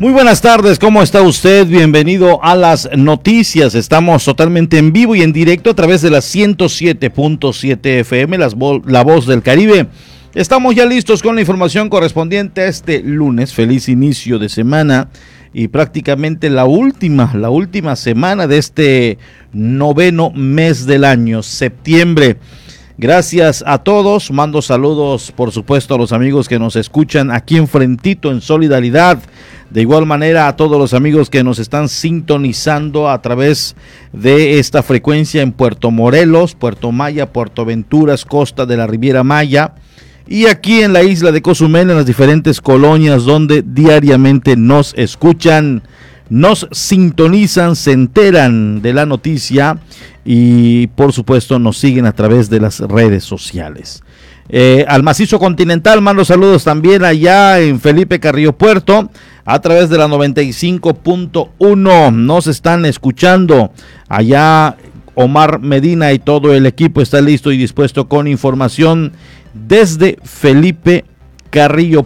Muy buenas tardes, ¿cómo está usted? Bienvenido a las noticias. Estamos totalmente en vivo y en directo a través de la 107.7 FM, las La Voz del Caribe. Estamos ya listos con la información correspondiente a este lunes. Feliz inicio de semana y prácticamente la última, la última semana de este noveno mes del año, septiembre. Gracias a todos. Mando saludos, por supuesto, a los amigos que nos escuchan aquí en Frentito, en Solidaridad. De igual manera a todos los amigos que nos están sintonizando a través de esta frecuencia en Puerto Morelos, Puerto Maya, Puerto Venturas, Costa de la Riviera Maya. Y aquí en la isla de Cozumel, en las diferentes colonias donde diariamente nos escuchan nos sintonizan, se enteran de la noticia y por supuesto nos siguen a través de las redes sociales. Eh, al macizo continental, mando saludos también allá en Felipe Carrillo Puerto a través de la 95.1. Nos están escuchando allá. Omar Medina y todo el equipo está listo y dispuesto con información desde Felipe Carrillo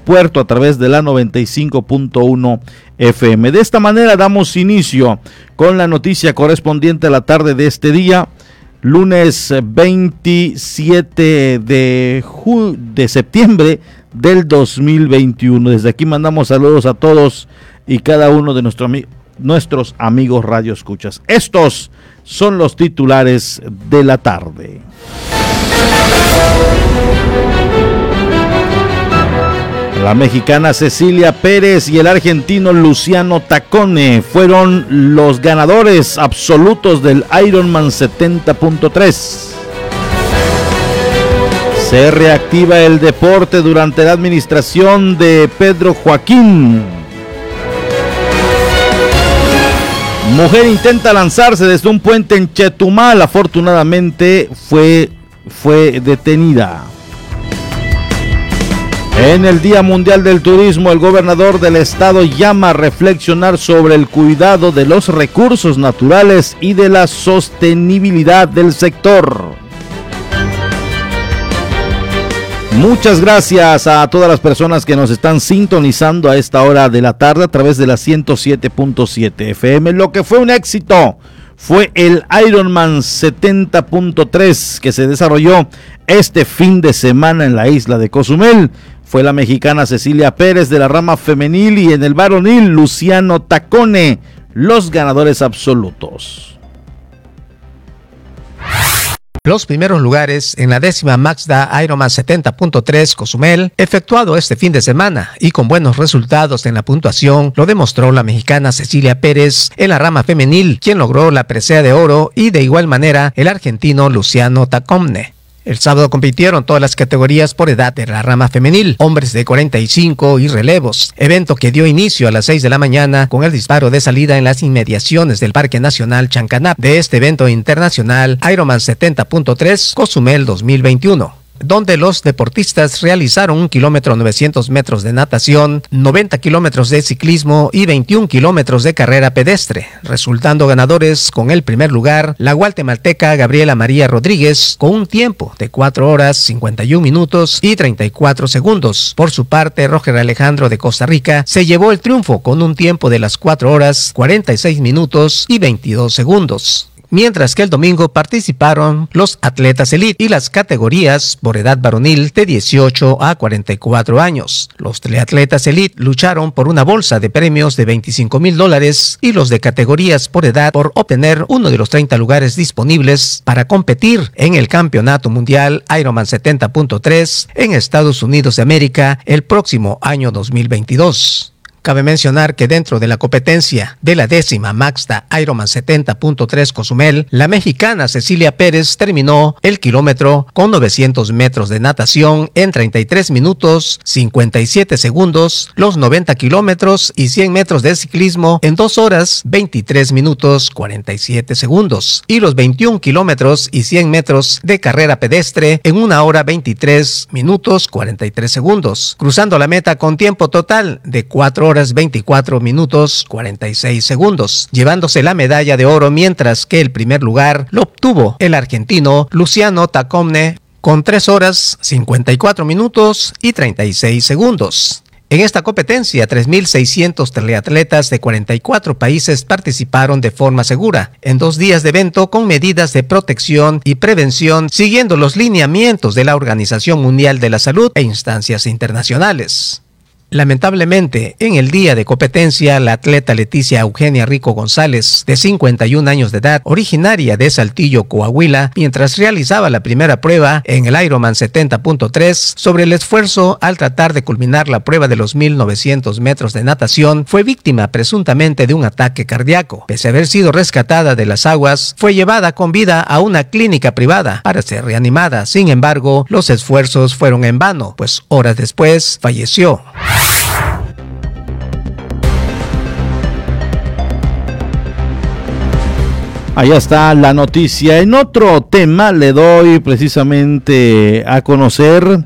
Puerto a través de la 95.1 FM. De esta manera damos inicio con la noticia correspondiente a la tarde de este día, lunes 27 de, de septiembre del 2021. Desde aquí mandamos saludos a todos y cada uno de nuestros amigos Radio Escuchas. Estos son los titulares de la tarde. La mexicana Cecilia Pérez y el argentino Luciano Tacone fueron los ganadores absolutos del Ironman 70.3. Se reactiva el deporte durante la administración de Pedro Joaquín. Mujer intenta lanzarse desde un puente en Chetumal. Afortunadamente fue, fue detenida. En el Día Mundial del Turismo, el gobernador del estado llama a reflexionar sobre el cuidado de los recursos naturales y de la sostenibilidad del sector. Muchas gracias a todas las personas que nos están sintonizando a esta hora de la tarde a través de la 107.7 FM. Lo que fue un éxito fue el Ironman 70.3 que se desarrolló este fin de semana en la isla de Cozumel fue la mexicana Cecilia Pérez de la rama femenil y en el varonil Luciano Tacone, los ganadores absolutos. Los primeros lugares en la décima Mazda Ironman 70.3 Cozumel, efectuado este fin de semana y con buenos resultados en la puntuación, lo demostró la mexicana Cecilia Pérez en la rama femenil, quien logró la presea de oro y de igual manera el argentino Luciano Tacone. El sábado compitieron todas las categorías por edad de la rama femenil, hombres de 45 y relevos, evento que dio inicio a las 6 de la mañana con el disparo de salida en las inmediaciones del Parque Nacional Chancanap de este evento internacional Ironman 70.3 Cozumel 2021 donde los deportistas realizaron un kilómetro 900 metros de natación, 90 kilómetros de ciclismo y 21 kilómetros de carrera pedestre, resultando ganadores con el primer lugar la guatemalteca Gabriela María Rodríguez con un tiempo de 4 horas 51 minutos y 34 segundos. Por su parte, Roger Alejandro de Costa Rica se llevó el triunfo con un tiempo de las 4 horas 46 minutos y 22 segundos. Mientras que el domingo participaron los atletas elite y las categorías por edad varonil de 18 a 44 años. Los triatletas elite lucharon por una bolsa de premios de 25 mil dólares y los de categorías por edad por obtener uno de los 30 lugares disponibles para competir en el Campeonato Mundial Ironman 70.3 en Estados Unidos de América el próximo año 2022. Cabe mencionar que dentro de la competencia de la décima Maxta Ironman 70.3 Cozumel, la mexicana Cecilia Pérez terminó el kilómetro con 900 metros de natación en 33 minutos 57 segundos, los 90 kilómetros y 100 metros de ciclismo en 2 horas 23 minutos 47 segundos y los 21 kilómetros y 100 metros de carrera pedestre en 1 hora 23 minutos 43 segundos, cruzando la meta con tiempo total de 4 horas horas 24 minutos 46 segundos, llevándose la medalla de oro mientras que el primer lugar lo obtuvo el argentino Luciano Tacomne con 3 horas 54 minutos y 36 segundos. En esta competencia, 3.600 teleatletas de 44 países participaron de forma segura en dos días de evento con medidas de protección y prevención siguiendo los lineamientos de la Organización Mundial de la Salud e instancias internacionales. Lamentablemente, en el día de competencia, la atleta Leticia Eugenia Rico González, de 51 años de edad, originaria de Saltillo, Coahuila, mientras realizaba la primera prueba en el Ironman 70.3 sobre el esfuerzo al tratar de culminar la prueba de los 1900 metros de natación, fue víctima presuntamente de un ataque cardíaco. Pese a haber sido rescatada de las aguas, fue llevada con vida a una clínica privada para ser reanimada. Sin embargo, los esfuerzos fueron en vano, pues horas después falleció. Allá está la noticia. En otro tema le doy precisamente a conocer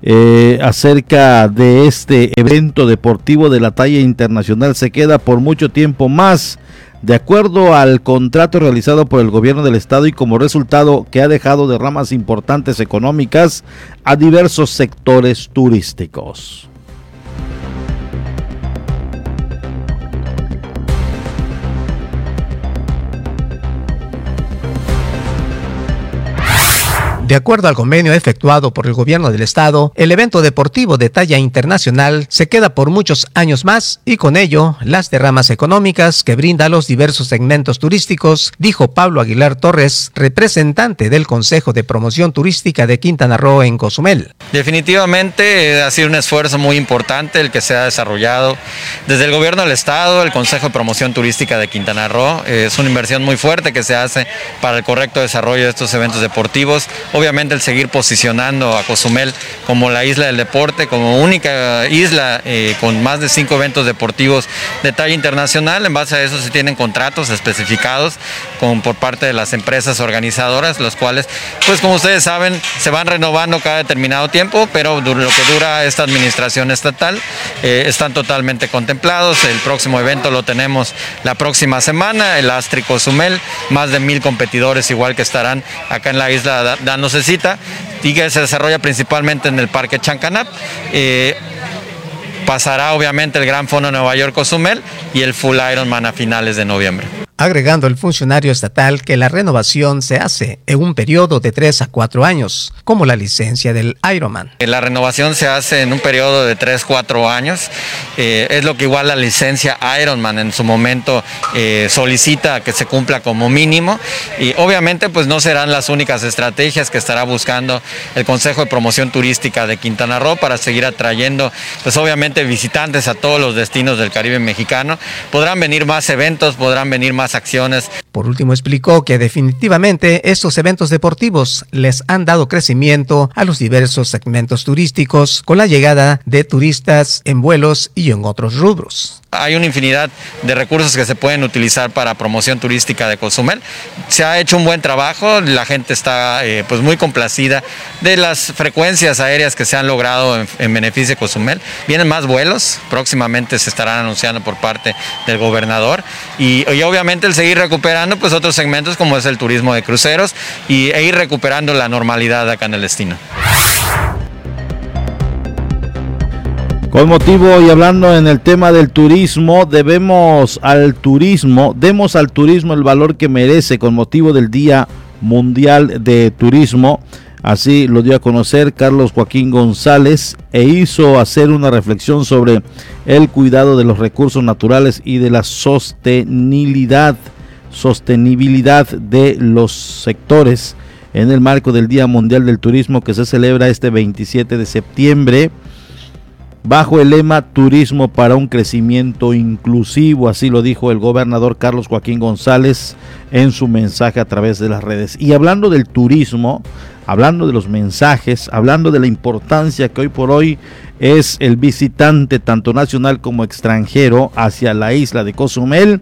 eh, acerca de este evento deportivo de la talla internacional. Se queda por mucho tiempo más, de acuerdo al contrato realizado por el gobierno del estado y como resultado que ha dejado de ramas importantes económicas a diversos sectores turísticos. De acuerdo al convenio efectuado por el gobierno del estado, el evento deportivo de talla internacional se queda por muchos años más y con ello las derramas económicas que brinda a los diversos segmentos turísticos, dijo Pablo Aguilar Torres, representante del Consejo de Promoción Turística de Quintana Roo en Cozumel. Definitivamente eh, ha sido un esfuerzo muy importante el que se ha desarrollado desde el gobierno del estado, el Consejo de Promoción Turística de Quintana Roo. Eh, es una inversión muy fuerte que se hace para el correcto desarrollo de estos eventos deportivos obviamente el seguir posicionando a Cozumel como la isla del deporte, como única isla eh, con más de cinco eventos deportivos de talla internacional. En base a eso se tienen contratos especificados con, por parte de las empresas organizadoras, los cuales, pues como ustedes saben, se van renovando cada determinado tiempo, pero lo que dura esta administración estatal eh, están totalmente contemplados. El próximo evento lo tenemos la próxima semana, el Astri Cozumel, más de mil competidores igual que estarán acá en la isla dando se cita y que se desarrolla principalmente en el Parque Chancanap. Eh, pasará obviamente el Gran Fondo Nueva York Cozumel y el Full Ironman a finales de noviembre agregando el funcionario estatal que la renovación se hace en un periodo de 3 a 4 años, como la licencia del Ironman. La renovación se hace en un periodo de 3 4 años, eh, es lo que igual la licencia Ironman en su momento eh, solicita que se cumpla como mínimo y obviamente pues no serán las únicas estrategias que estará buscando el Consejo de Promoción Turística de Quintana Roo para seguir atrayendo pues obviamente visitantes a todos los destinos del Caribe mexicano. Podrán venir más eventos, podrán venir más Por último, explicó que definitivamente estos eventos deportivos les han dado crecimiento a los diversos segmentos turísticos con la llegada de turistas en vuelos y en otros rubros. Hay una infinidad de recursos que se pueden utilizar para promoción turística de Cozumel. Se ha hecho un buen trabajo, la gente está eh, pues muy complacida de las frecuencias aéreas que se han logrado en, beneficio de Cozumel. Vienen más vuelos, próximamente se estarán anunciando por parte del gobernador y, y obviamente el seguir recuperando pues otros segmentos como es el turismo de cruceros y, e ir recuperando la normalidad acá en el destino. Con motivo y hablando en el tema del turismo, debemos al turismo, demos al turismo el valor que merece con motivo del Día Mundial de Turismo. Así lo dio a conocer Carlos Joaquín González e hizo hacer una reflexión sobre el cuidado de los recursos naturales y de la sostenibilidad, sostenibilidad de los sectores en el marco del Día Mundial del Turismo que se celebra este 27 de septiembre bajo el lema Turismo para un crecimiento inclusivo, así lo dijo el gobernador Carlos Joaquín González en su mensaje a través de las redes. Y hablando del turismo, hablando de los mensajes, hablando de la importancia que hoy por hoy es el visitante tanto nacional como extranjero hacia la isla de Cozumel,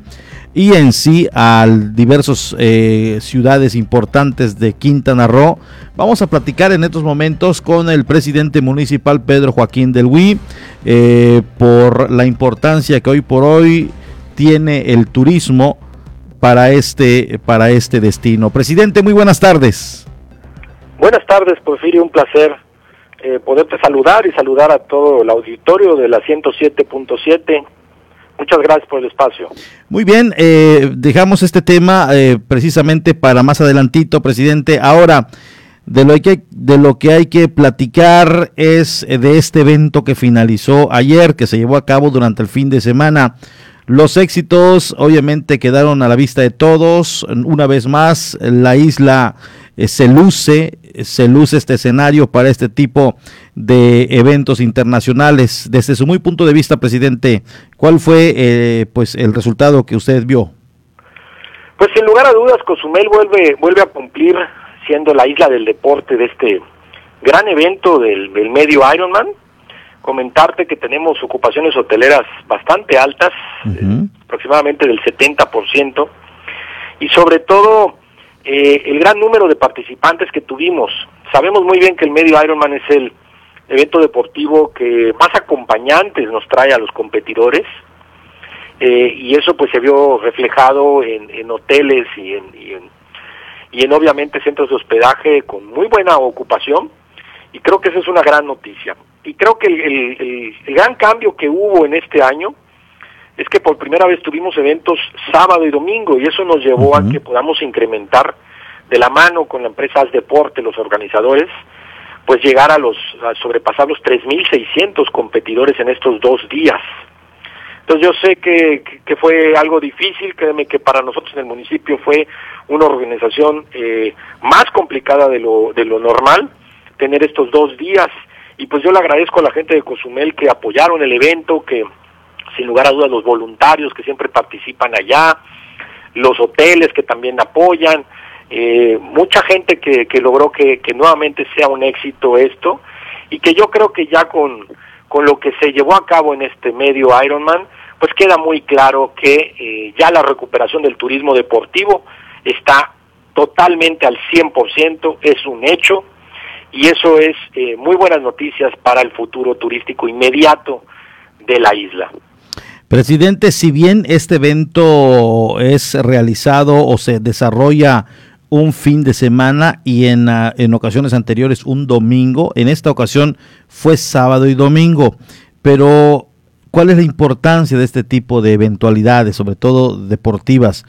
y en sí a diversas eh, ciudades importantes de Quintana Roo. Vamos a platicar en estos momentos con el presidente municipal Pedro Joaquín del Huy eh, por la importancia que hoy por hoy tiene el turismo para este, para este destino. Presidente, muy buenas tardes. Buenas tardes, Porfirio, un placer eh, poderte saludar y saludar a todo el auditorio de la 107.7 Muchas gracias por el espacio. Muy bien, eh, dejamos este tema eh, precisamente para más adelantito, presidente. Ahora, de lo, que, de lo que hay que platicar es de este evento que finalizó ayer, que se llevó a cabo durante el fin de semana. Los éxitos obviamente quedaron a la vista de todos. Una vez más, la isla eh, se luce, se luce este escenario para este tipo de eventos internacionales. Desde su muy punto de vista, presidente, ¿cuál fue eh, pues el resultado que usted vio? Pues sin lugar a dudas, Cozumel vuelve vuelve a cumplir siendo la isla del deporte de este gran evento del, medio Ironman. Comentarte que tenemos ocupaciones hoteleras bastante altas, aproximadamente del 70%, y sobre todo eh, el gran número de participantes que tuvimos. Sabemos muy bien que el medio Ironman es el evento deportivo que más acompañantes nos trae a los competidores eh, y eso pues se vio reflejado en, hoteles y en, y en, obviamente centros de hospedaje con muy buena ocupación y creo que esa es una gran noticia. Y creo que el gran cambio que hubo en este año es que por primera vez tuvimos eventos sábado y domingo y eso nos llevó a que podamos incrementar de la mano con la empresa Deporte, los organizadores, pues llegar a los a sobrepasar los 3.600 competidores en estos dos días. Entonces yo sé que, que, fue algo difícil, créeme que para nosotros en el municipio fue una organización eh, más complicada de lo, de lo normal, tener estos dos días, y pues yo le agradezco a la gente de Cozumel que apoyaron el evento, que sin lugar a dudas los voluntarios que siempre participan allá, los hoteles que también apoyan, eh, mucha gente que, logró que, que, nuevamente sea un éxito esto y que yo creo que ya con, con lo que se llevó a cabo en este medio Ironman, pues queda muy claro que eh, ya la recuperación del turismo deportivo está totalmente al 100%, es un hecho y eso es eh, muy buenas noticias para el futuro turístico inmediato de la isla. Presidente, si bien este evento es realizado o se desarrolla un fin de semana y en, ah, en ocasiones anteriores un domingo, en esta ocasión fue sábado y domingo, pero ¿cuál es la importancia de este tipo de eventualidades, sobre todo deportivas?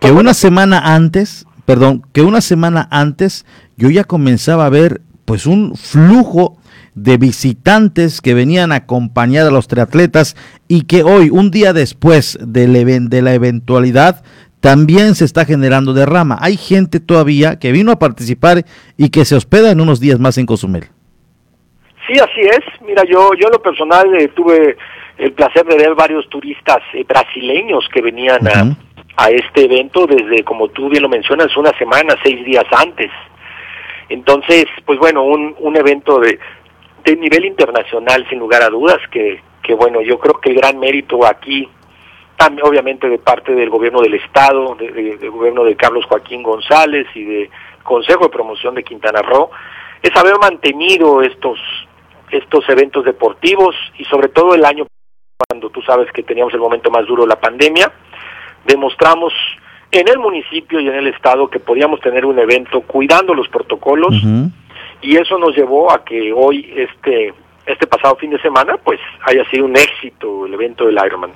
Que una semana antes, perdón, que una semana antes yo ya comenzaba a ver pues un flujo de visitantes que venían a acompañar a los triatletas y que hoy, un día después de la eventualidad, también se está generando derrama. Hay gente todavía que vino a participar y que se hospeda en unos días más en Cozumel. Sí, así es. Mira, yo, yo en lo personal eh, tuve el placer de ver varios turistas eh, brasileños que venían a, a, este evento desde, como tú bien lo mencionas, una semana, seis días antes. Entonces, pues bueno, un, un evento de, de nivel internacional, sin lugar a dudas, que, que bueno, yo creo que el gran mérito aquí, también obviamente de parte del gobierno del Estado, del gobierno de Carlos Joaquín González y del Consejo de Promoción de Quintana Roo, es haber mantenido estos, estos eventos deportivos y sobre todo el año cuando tú sabes que teníamos el momento más duro de la pandemia, demostramos en el municipio y en el estado que podíamos tener un evento cuidando los protocolos y eso nos llevó a que hoy este este pasado fin de semana, pues haya sido un éxito el evento del Ironman.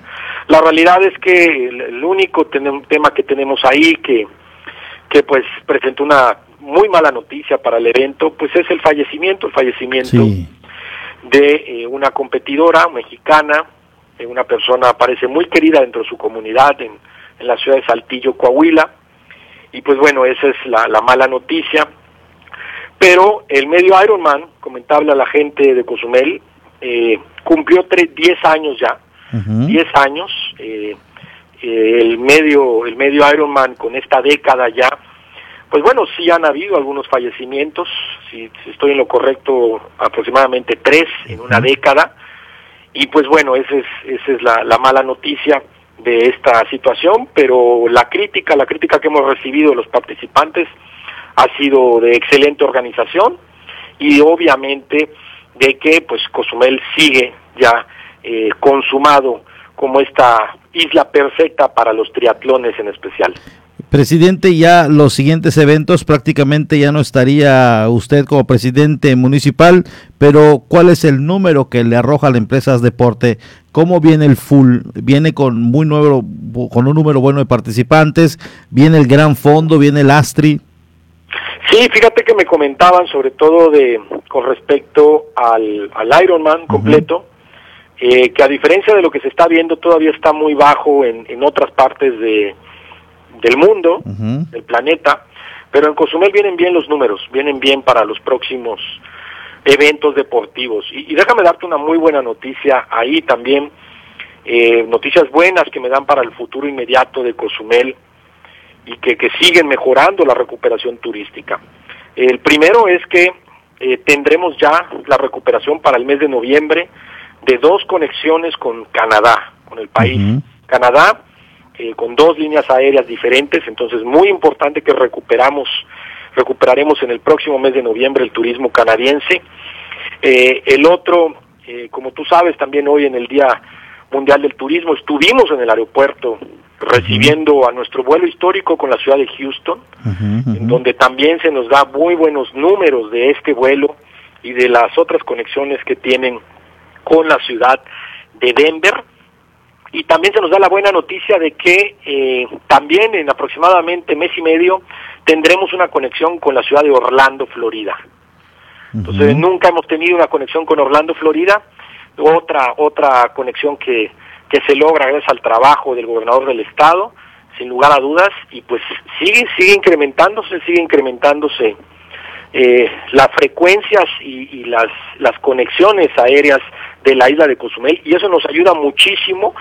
La realidad es que el, único tema que tenemos ahí que, que pues presentó una muy mala noticia para el evento, pues es el fallecimiento, el fallecimiento de eh, una competidora mexicana, de una persona parece muy querida dentro de su comunidad en, en la ciudad de Saltillo, Coahuila, y pues bueno, esa es la, la mala noticia. Pero el medio Ironman, comentable a la gente de Cozumel, eh, cumplió 10 años ya, 10 años, eh, eh, el medio el medio Ironman con esta década ya, pues bueno, sí han habido algunos fallecimientos, si, estoy en lo correcto, aproximadamente tres en una década, y pues bueno, esa es, esa es la, la mala noticia de esta situación, pero la crítica, la crítica que hemos recibido de los participantes, ha sido de excelente organización y obviamente de que pues Cozumel sigue ya eh, consumado como esta isla perfecta para los triatlones en especial. Presidente, ya los siguientes eventos prácticamente ya no estaría usted como presidente municipal, pero ¿cuál es el número que le arroja a la empresa de deporte? ¿Cómo viene el full? ¿Viene con muy nuevo, con un número bueno de participantes? ¿Viene el gran fondo? ¿Viene el Astri? Sí, fíjate que me comentaban sobre todo de con respecto al, al Ironman completo, eh, que a diferencia de lo que se está viendo todavía está muy bajo en, en otras partes de, del mundo, del planeta, pero en Cozumel vienen bien los números, vienen bien para los próximos eventos deportivos. Y, déjame darte una muy buena noticia ahí también, eh, noticias buenas que me dan para el futuro inmediato de Cozumel y que, que siguen mejorando la recuperación turística. El primero es que eh, tendremos ya la recuperación para el mes de noviembre de dos conexiones con Canadá, con el país. Canadá, eh, con dos líneas aéreas diferentes, entonces muy importante que recuperamos, recuperaremos en el próximo mes de noviembre el turismo canadiense. Eh, el otro, como tú sabes, también hoy en el Día Mundial del Turismo estuvimos en el aeropuerto recibiendo a nuestro vuelo histórico con la ciudad de Houston, en donde también se nos da muy buenos números de este vuelo y de las otras conexiones que tienen con la ciudad de Denver. Y también se nos da la buena noticia de que eh, también en aproximadamente mes y medio tendremos una conexión con la ciudad de Orlando, Florida. Entonces nunca hemos tenido una conexión con Orlando, Florida. Otra otra conexión que que se logra gracias al trabajo del gobernador del estado, sin lugar a dudas, y pues sigue, sigue incrementándose, sigue incrementándose eh, las frecuencias y, las, las conexiones aéreas de la isla de Cozumel, y eso nos ayuda muchísimo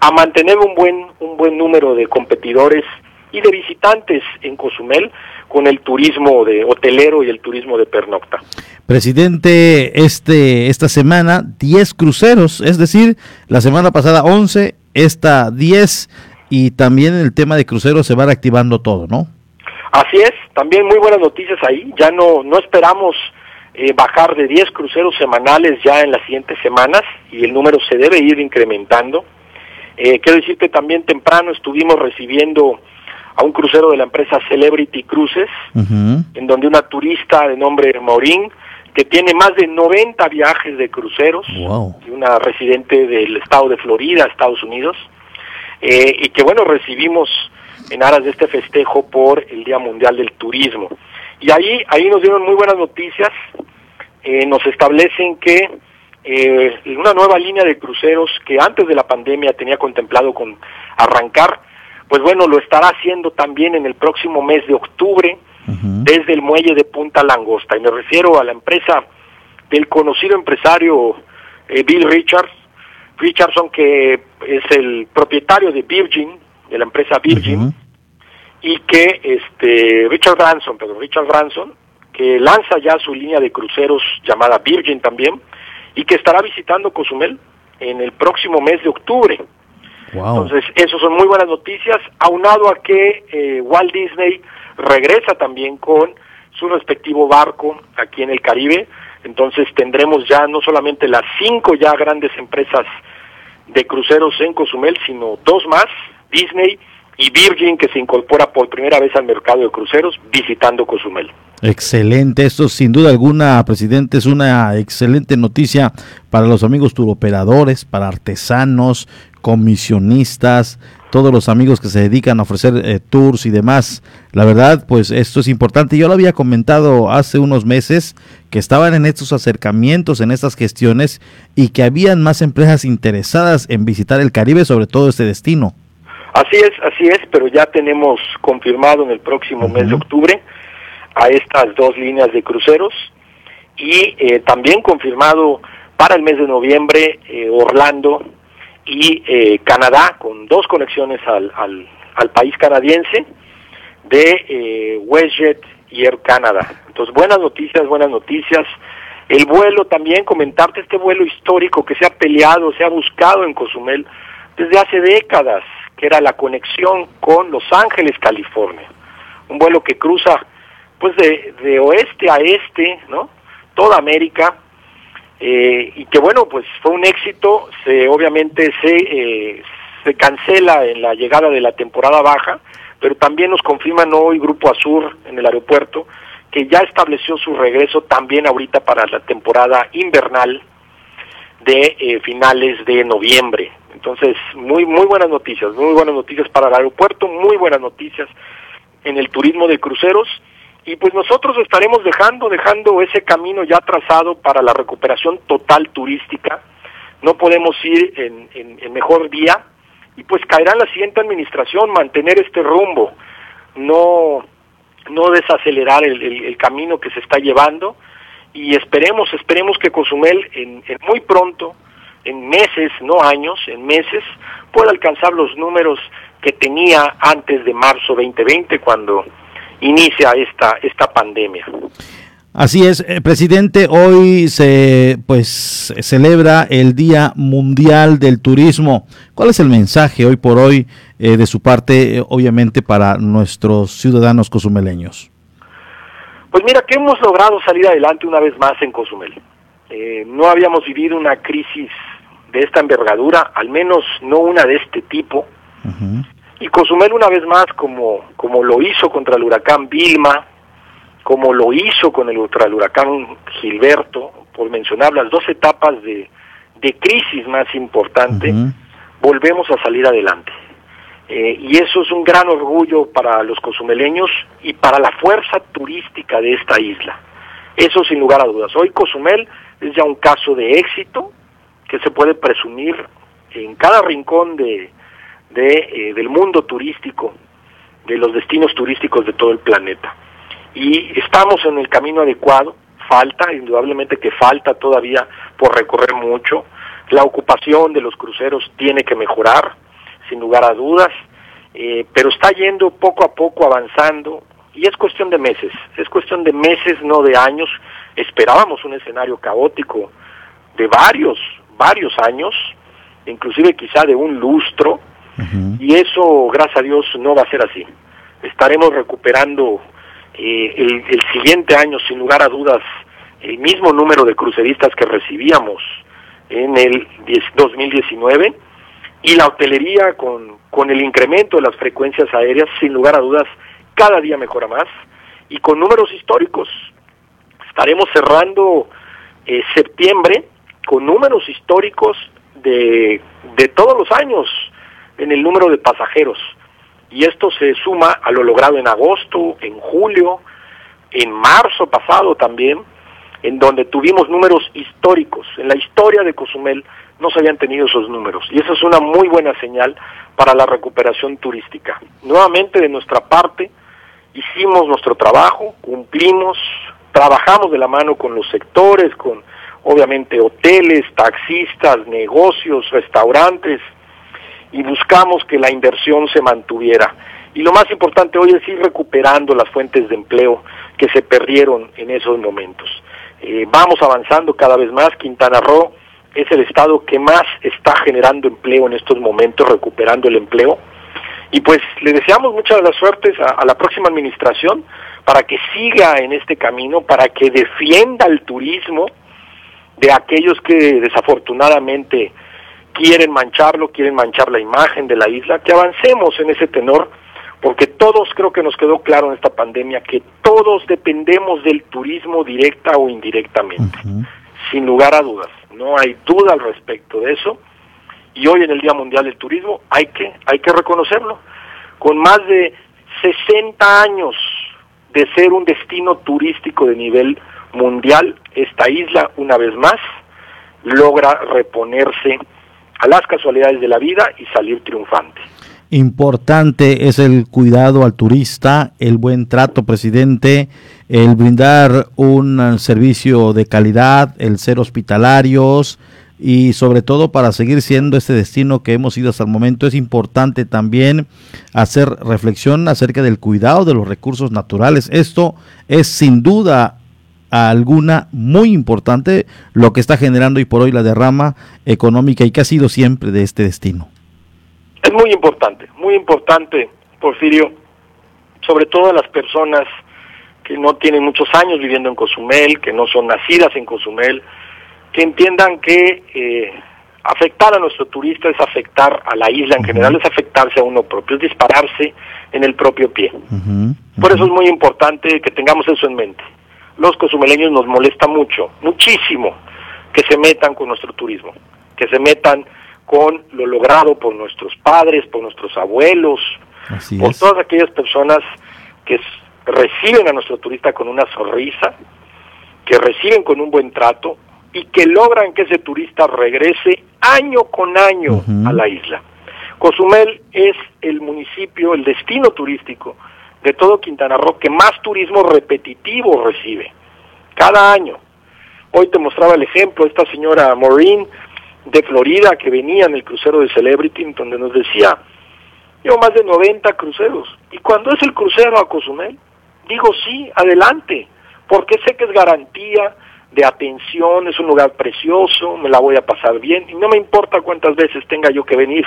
a mantener un buen, un buen número de competidores y de visitantes en Cozumel con el turismo de hotelero y el turismo de pernocta. Presidente, este esta semana 10 cruceros, es decir, la semana pasada 11, esta 10 y también el tema de cruceros se va reactivando todo, ¿no? Así es, también muy buenas noticias ahí, ya no no esperamos eh, bajar de 10 cruceros semanales ya en las siguientes semanas y el número se debe ir incrementando. Eh, quiero decir que también temprano estuvimos recibiendo a un crucero de la empresa Celebrity Cruises, en donde una turista de nombre Maureen, que tiene más de 90 viajes de cruceros, y una residente del estado de Florida, Estados Unidos, eh, y que bueno, recibimos en aras de este festejo por el Día Mundial del Turismo. Y ahí, ahí nos dieron muy buenas noticias, eh, nos establecen que eh, una nueva línea de cruceros que antes de la pandemia tenía contemplado con arrancar, pues bueno, lo estará haciendo también en el próximo mes de octubre desde el muelle de Punta Langosta. Y me refiero a la empresa del conocido empresario eh, Bill Richards, Richardson, que es el propietario de Virgin, de la empresa Virgin, y que este Richard Branson, pero Richard Branson, que lanza ya su línea de cruceros llamada Virgin también, y que estará visitando Cozumel en el próximo mes de octubre. Entonces, eso son muy buenas noticias, aunado a que eh, Walt Disney regresa también con su respectivo barco aquí en el Caribe. Entonces tendremos ya no solamente las cinco ya grandes empresas de cruceros en Cozumel, sino dos más, Disney y Virgin que se incorpora por primera vez al mercado de cruceros visitando Cozumel. Excelente, esto sin duda alguna, presidente, es una excelente noticia para los amigos turoperadores, para artesanos, comisionistas, todos los amigos que se dedican a ofrecer eh, tours y demás. La verdad, pues esto es importante. Yo lo había comentado hace unos meses que estaban en estos acercamientos, en estas gestiones y que habían más empresas interesadas en visitar el Caribe, sobre todo este destino. Así es, así es, pero ya tenemos confirmado en el próximo mes de octubre a estas dos líneas de cruceros y eh, también confirmado para el mes de noviembre eh, Orlando y eh, Canadá con dos conexiones al, al, al país canadiense de WestJet y Air Canada. Entonces, buenas noticias, buenas noticias. El vuelo también, comentarte este vuelo histórico que se ha peleado, se ha buscado en Cozumel desde hace décadas, que era la conexión con Los Ángeles, California. Un vuelo que cruza pues de, de oeste a este, ¿no? Toda América, eh, y que bueno, pues fue un éxito, se obviamente se, eh, se cancela en la llegada de la temporada baja, pero también nos confirman hoy Grupo Azur en el aeropuerto que ya estableció su regreso también ahorita para la temporada invernal de eh, finales de noviembre. Entonces, muy muy buenas noticias, muy buenas noticias para el aeropuerto, muy buenas noticias en el turismo de cruceros y pues nosotros estaremos dejando, dejando ese camino ya trazado para la recuperación total turística. No podemos ir en, en, mejor día y pues caerá en la siguiente administración mantener este rumbo, no, no desacelerar el, el, camino que se está llevando y esperemos, esperemos que Cozumel en muy pronto, en meses, no años, en meses, pueda alcanzar los números que tenía antes de marzo 2020 cuando inicia esta, esta pandemia. Así es, eh, presidente, hoy se pues celebra el Día Mundial del Turismo. ¿Cuál es el mensaje hoy por hoy eh, de su parte, eh, obviamente, para nuestros ciudadanos cozumeleños? Pues mira, que hemos logrado salir adelante una vez más en Cozumel. no habíamos vivido una crisis de esta envergadura, al menos no una de este tipo. Y Cozumel una vez más, como, como lo hizo contra el huracán Vilma, como lo hizo con el, contra el huracán Gilberto, por mencionar las dos etapas de, de crisis más importante, volvemos a salir adelante. Eh, y eso es un gran orgullo para los cozumeleños y para la fuerza turística de esta isla. Eso sin lugar a dudas. Hoy Cozumel es ya un caso de éxito que se puede presumir en cada rincón de, de, eh, del mundo turístico, de los destinos turísticos de todo el planeta. Y estamos en el camino adecuado, falta, indudablemente que falta todavía por recorrer mucho, la ocupación de los cruceros tiene que mejorar, sin lugar a dudas, eh, pero está yendo poco a poco avanzando y es cuestión de meses, es cuestión de meses, no de años. Esperábamos un escenario caótico de varios, varios años, inclusive quizá de un lustro, y eso, gracias a Dios, no va a ser así. Estaremos recuperando eh, el, siguiente año, sin lugar a dudas, el mismo número de cruceristas que recibíamos en el 2019 y la hotelería con, con el incremento de las frecuencias aéreas, sin lugar a dudas, cada día mejora más y con números históricos. Estaremos cerrando eh, septiembre con números históricos de, de todos los años en el número de pasajeros. Y esto se suma a lo logrado en agosto, en julio, en marzo pasado también, en donde tuvimos números históricos. En la historia de Cozumel no se habían tenido esos números. Y eso es una muy buena señal para la recuperación turística. Nuevamente, de nuestra parte, hicimos nuestro trabajo, cumplimos, trabajamos de la mano con los sectores, con obviamente hoteles, taxistas, negocios, restaurantes, y buscamos que la inversión se mantuviera. Y lo más importante hoy es ir recuperando las fuentes de empleo que se perdieron en esos momentos. Eh, vamos avanzando cada vez más. Quintana Roo es el estado que más está generando empleo en estos momentos, recuperando el empleo. Y pues le deseamos muchas de las suertes a, a la próxima administración para que siga en este camino, para que defienda el turismo de aquellos que desafortunadamente quieren mancharlo, quieren manchar la imagen de la isla, que avancemos en ese tenor, porque todos creo que nos quedó claro en esta pandemia que todos dependemos del turismo directa o indirectamente, sin lugar a dudas, no hay duda al respecto de eso, y hoy en el Día Mundial del Turismo hay que, hay que reconocerlo, con más de 60 años de ser un destino turístico de nivel mundial, esta isla, una vez más, logra reponerse a las casualidades de la vida y salir triunfante. Importante es el cuidado al turista, el buen trato, presidente, el brindar un servicio de calidad, el ser hospitalarios y sobre todo para seguir siendo este destino que hemos ido hasta el momento es importante también hacer reflexión acerca del cuidado de los recursos naturales. Esto es sin duda alguna muy importante lo que está generando hoy por hoy la derrama económica y que ha sido siempre de este destino. Es muy importante, muy importante, Porfirio, sobre todo a las personas que no tienen muchos años viviendo en Cozumel, que no son nacidas en Cozumel, que entiendan que eh, afectar a nuestro turista es afectar a la isla en general, es afectarse a uno propio, es dispararse en el propio pie. Por eso es muy importante que tengamos eso en mente los cozumeleños nos molesta mucho, muchísimo, que se metan con nuestro turismo, que se metan con lo logrado por nuestros padres, por nuestros abuelos, por todas aquellas personas que reciben a nuestro turista con una sonrisa, que reciben con un buen trato y que logran que ese turista regrese año con año a la isla. Cozumel es el municipio, el destino turístico de todo Quintana Roo que más turismo repetitivo recibe cada año. Hoy te mostraba el ejemplo, esta señora Maureen de Florida que venía en el crucero de Celebrity, donde nos decía, llevo más de 90 cruceros. Y cuando es el crucero a Cozumel, digo sí, adelante, porque sé que es garantía de atención, es un lugar precioso, me la voy a pasar bien y no me importa cuántas veces tenga yo que venir.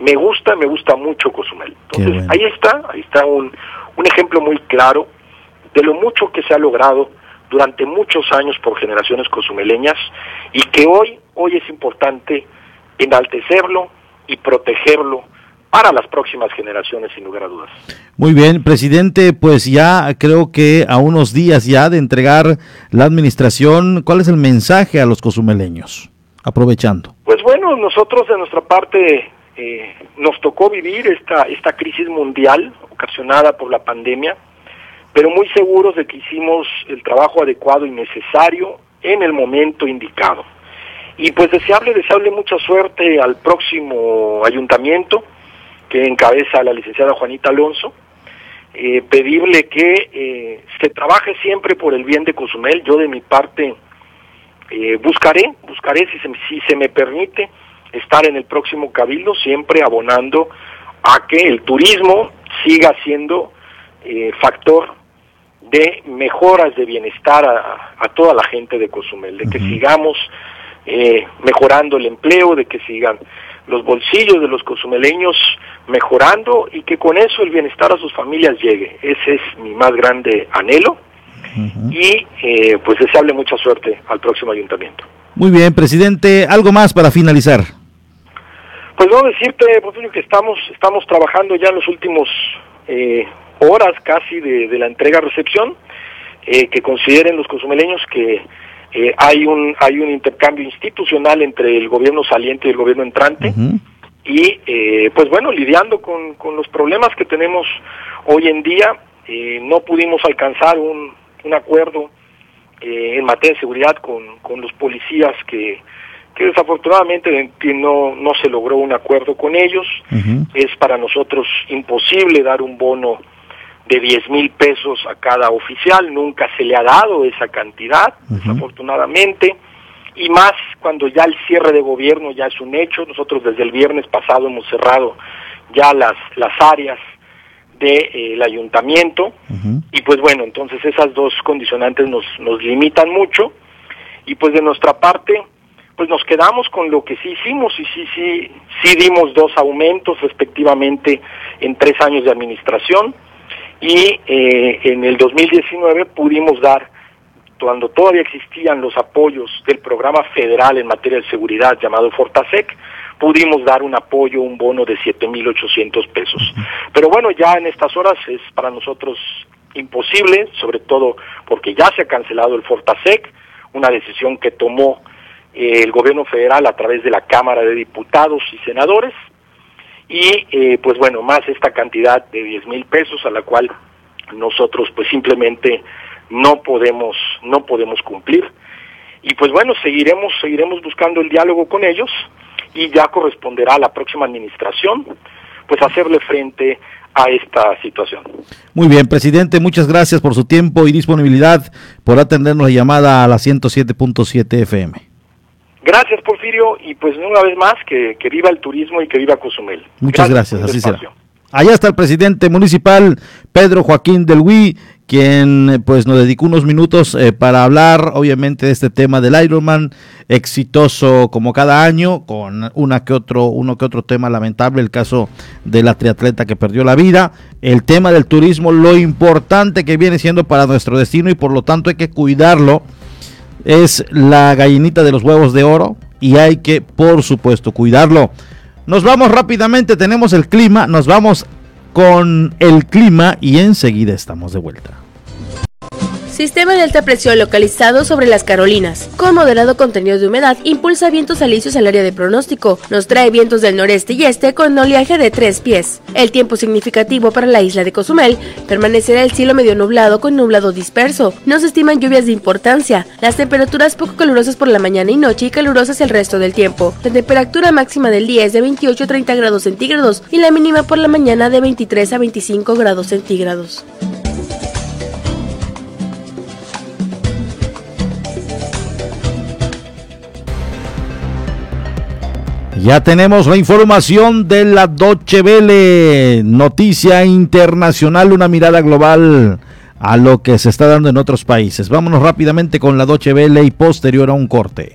Me gusta, me gusta mucho Cozumel. Entonces, ahí está, ahí está un, un ejemplo muy claro de lo mucho que se ha logrado durante muchos años por generaciones cozumeleñas y que hoy, hoy es importante enaltecerlo y protegerlo para las próximas generaciones, sin lugar a dudas. Muy bien, presidente, pues ya creo que a unos días ya de entregar la administración, ¿cuál es el mensaje a los cozumeleños? Aprovechando. Pues bueno, nosotros de nuestra parte eh, nos tocó vivir esta, esta crisis mundial ocasionada por la pandemia, pero muy seguros de que hicimos el trabajo adecuado y necesario en el momento indicado. Y pues deseable, deseable mucha suerte al próximo ayuntamiento que encabeza la licenciada Juanita Alonso. Eh, pedirle que eh, se trabaje siempre por el bien de Cozumel. Yo de mi parte eh, buscaré, buscaré si se, si se me permite estar en el próximo cabildo, siempre abonando a que el turismo siga siendo eh, factor de mejoras de bienestar a, toda la gente de Cozumel, de que sigamos eh, mejorando el empleo, de que sigan los bolsillos de los cozumeleños mejorando y que con eso el bienestar a sus familias llegue. Ese es mi más grande anhelo y eh, pues deseable mucha suerte al próximo ayuntamiento. Muy bien, presidente, algo más para finalizar. Pues no decirte, Porfirio, que estamos, estamos trabajando ya en los últimos eh, horas casi de, la entrega-recepción, eh, que consideren los consumeleños que eh, hay un hay un intercambio institucional entre el gobierno saliente y el gobierno entrante. Y eh, pues bueno lidiando con, con los problemas que tenemos hoy en día no pudimos alcanzar un, un acuerdo en materia de seguridad con, con los policías que que desafortunadamente no, no se logró un acuerdo con ellos. Es para nosotros imposible dar un bono de 10 mil pesos a cada oficial, nunca se le ha dado esa cantidad, desafortunadamente, y más cuando ya el cierre de gobierno ya es un hecho, nosotros desde el viernes pasado hemos cerrado ya las, las áreas del eh, ayuntamiento, y pues bueno, entonces esas dos condicionantes nos, nos limitan mucho, y pues de nuestra parte, pues nos quedamos con lo que sí hicimos y sí, sí, sí dimos dos aumentos respectivamente en tres años de administración y eh, en el 2019 pudimos dar cuando todavía existían los apoyos del programa federal en materia de seguridad llamado Fortasec, pudimos dar un apoyo, un bono de 7.800 pesos. Pero bueno, ya en estas horas es para nosotros imposible, sobre todo porque ya se ha cancelado el Fortasec, una decisión que tomó el gobierno federal a través de la Cámara de Diputados y Senadores, y eh, pues bueno, más esta cantidad de 10 mil pesos a la cual nosotros pues simplemente no podemos, no podemos cumplir. Y pues bueno, seguiremos, seguiremos buscando el diálogo con ellos y ya corresponderá a la próxima administración pues hacerle frente a esta situación. Muy bien, presidente, muchas gracias por su tiempo y disponibilidad por atendernos la llamada a la 107.7 FM. Gracias, Porfirio, y pues una vez más, que, viva el turismo y que viva Cozumel. Muchas gracias, así será. Allá está el presidente municipal, Pedro Joaquín del Huy, quien pues nos dedicó unos minutos eh, para hablar obviamente de este tema del Ironman, exitoso como cada año, con una que otro, uno que otro tema lamentable, el caso de la triatleta que perdió la vida, el tema del turismo, lo importante que viene siendo para nuestro destino y por lo tanto hay que cuidarlo, es la gallinita de los huevos de oro y hay que por supuesto cuidarlo. Nos vamos rápidamente, tenemos el clima, nos vamos con el clima y enseguida estamos de vuelta. Sistema de alta presión localizado sobre las Carolinas. Con moderado contenido de humedad, impulsa vientos alisios al área de pronóstico. Nos trae vientos del noreste y este con oleaje de tres pies. El tiempo significativo para la isla de Cozumel permanecerá el cielo medio nublado con nublado disperso. No se estiman lluvias de importancia. Las temperaturas poco calurosas por la mañana y noche y calurosas el resto del tiempo. La temperatura máxima del día es de 28 a 30 grados centígrados y la mínima por la mañana de 23 a 25 grados centígrados. Ya tenemos la información de la Doche Vele, noticia internacional, una mirada global a lo que se está dando en otros países. Vámonos rápidamente con la Doche Vele y posterior a un corte.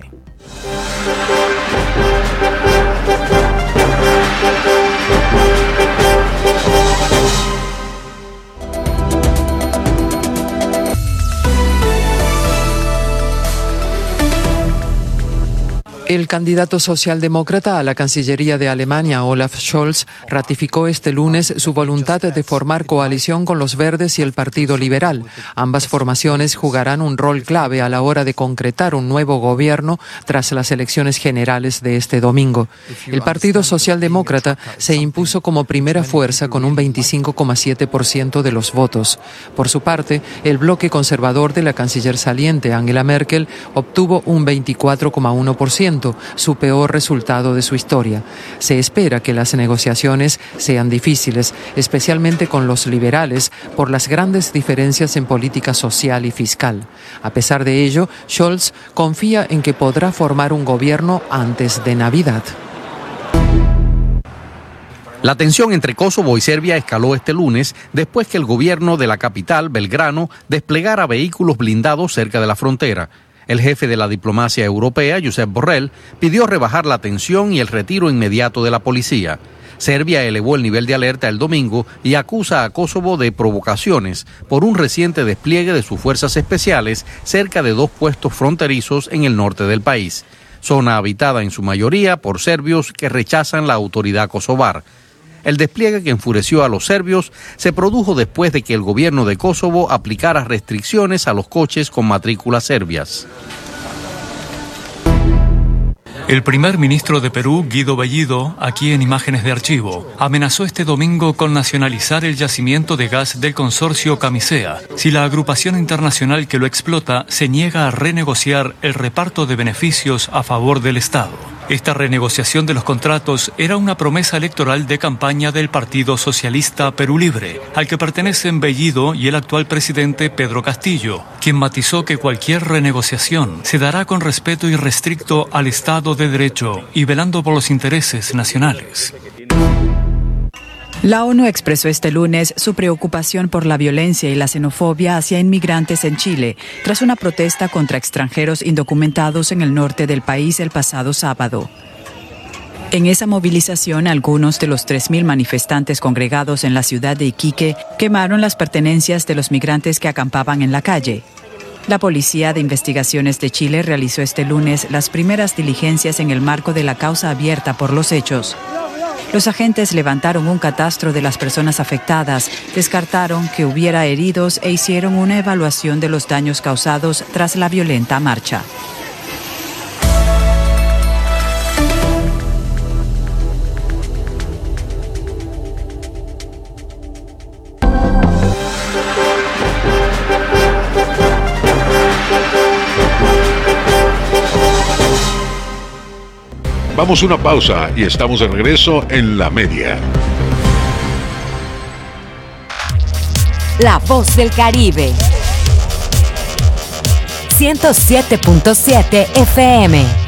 El candidato socialdemócrata a la Cancillería de Alemania, Olaf Scholz, ratificó este lunes su voluntad de formar coalición con los Verdes y el Partido Liberal. Ambas formaciones jugarán un rol clave a la hora de concretar un nuevo gobierno tras las elecciones generales de este domingo. El Partido Socialdemócrata se impuso como primera fuerza con un 25,7% de los votos. Por su parte, el bloque conservador de la canciller saliente, Angela Merkel, obtuvo un 24,1% su peor resultado de su historia. Se espera que las negociaciones sean difíciles, especialmente con los liberales, por las grandes diferencias en política social y fiscal. A pesar de ello, Scholz confía en que podrá formar un gobierno antes de Navidad. La tensión entre Kosovo y Serbia escaló este lunes después que el gobierno de la capital, Belgrano, desplegara vehículos blindados cerca de la frontera. El jefe de la diplomacia europea, Josep Borrell, pidió rebajar la tensión y el retiro inmediato de la policía. Serbia elevó el nivel de alerta el domingo y acusa a Kosovo de provocaciones por un reciente despliegue de sus fuerzas especiales cerca de dos puestos fronterizos en el norte del país, zona habitada en su mayoría por serbios que rechazan la autoridad kosovar. El despliegue que enfureció a los serbios se produjo después de que el gobierno de Kosovo aplicara restricciones a los coches con matrículas serbias. El primer ministro de Perú, Guido Bellido, aquí en imágenes de archivo, amenazó este domingo con nacionalizar el yacimiento de gas del consorcio Camisea si la agrupación internacional que lo explota se niega a renegociar el reparto de beneficios a favor del Estado. Esta renegociación de los contratos era una promesa electoral de campaña del Partido Socialista Perú Libre, al que pertenecen Bellido y el actual presidente Pedro Castillo, quien matizó que cualquier renegociación se dará con respeto irrestricto al Estado de Derecho y velando por los intereses nacionales. La ONU expresó este lunes su preocupación por la violencia y la xenofobia hacia inmigrantes en Chile, tras una protesta contra extranjeros indocumentados en el norte del país el pasado sábado. En esa movilización, algunos de los 3.000 manifestantes congregados en la ciudad de Iquique quemaron las pertenencias de los migrantes que acampaban en la calle. La Policía de Investigaciones de Chile realizó este lunes las primeras diligencias en el marco de la causa abierta por los hechos. Los agentes levantaron un catastro de las personas afectadas, descartaron que hubiera heridos e hicieron una evaluación de los daños causados tras la violenta marcha. Vamos a una pausa y estamos de regreso en la media. La voz del Caribe. 107.7 FM.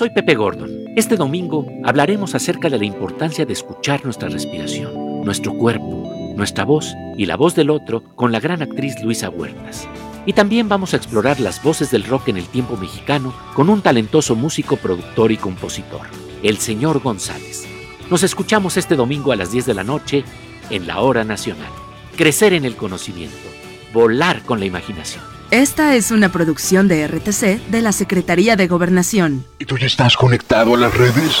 Soy Pepe Gordon. Este domingo hablaremos acerca de la importancia de escuchar nuestra respiración, nuestro cuerpo, nuestra voz y la voz del otro con la gran actriz Luisa Huertas. Y también vamos a explorar las voces del rock en el tiempo mexicano con un talentoso músico, productor y compositor, el señor González. Nos escuchamos este domingo a las 10 de la noche en la Hora Nacional. Crecer en el conocimiento volar con la imaginación. Esta es una producción de RTC de la Secretaría de Gobernación. ¿Y tú ya estás conectado a las redes?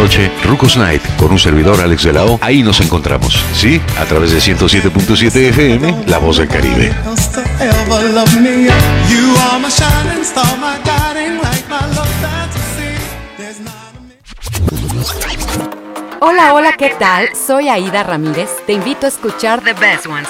noche, Rucos Night, con un servidor Alex de la. Ahí nos encontramos, ¿sí? A través de 107.7 FM, La Voz del Caribe. Hola, hola, ¿qué tal? Soy Aida Ramírez. Te invito a escuchar The Best Ones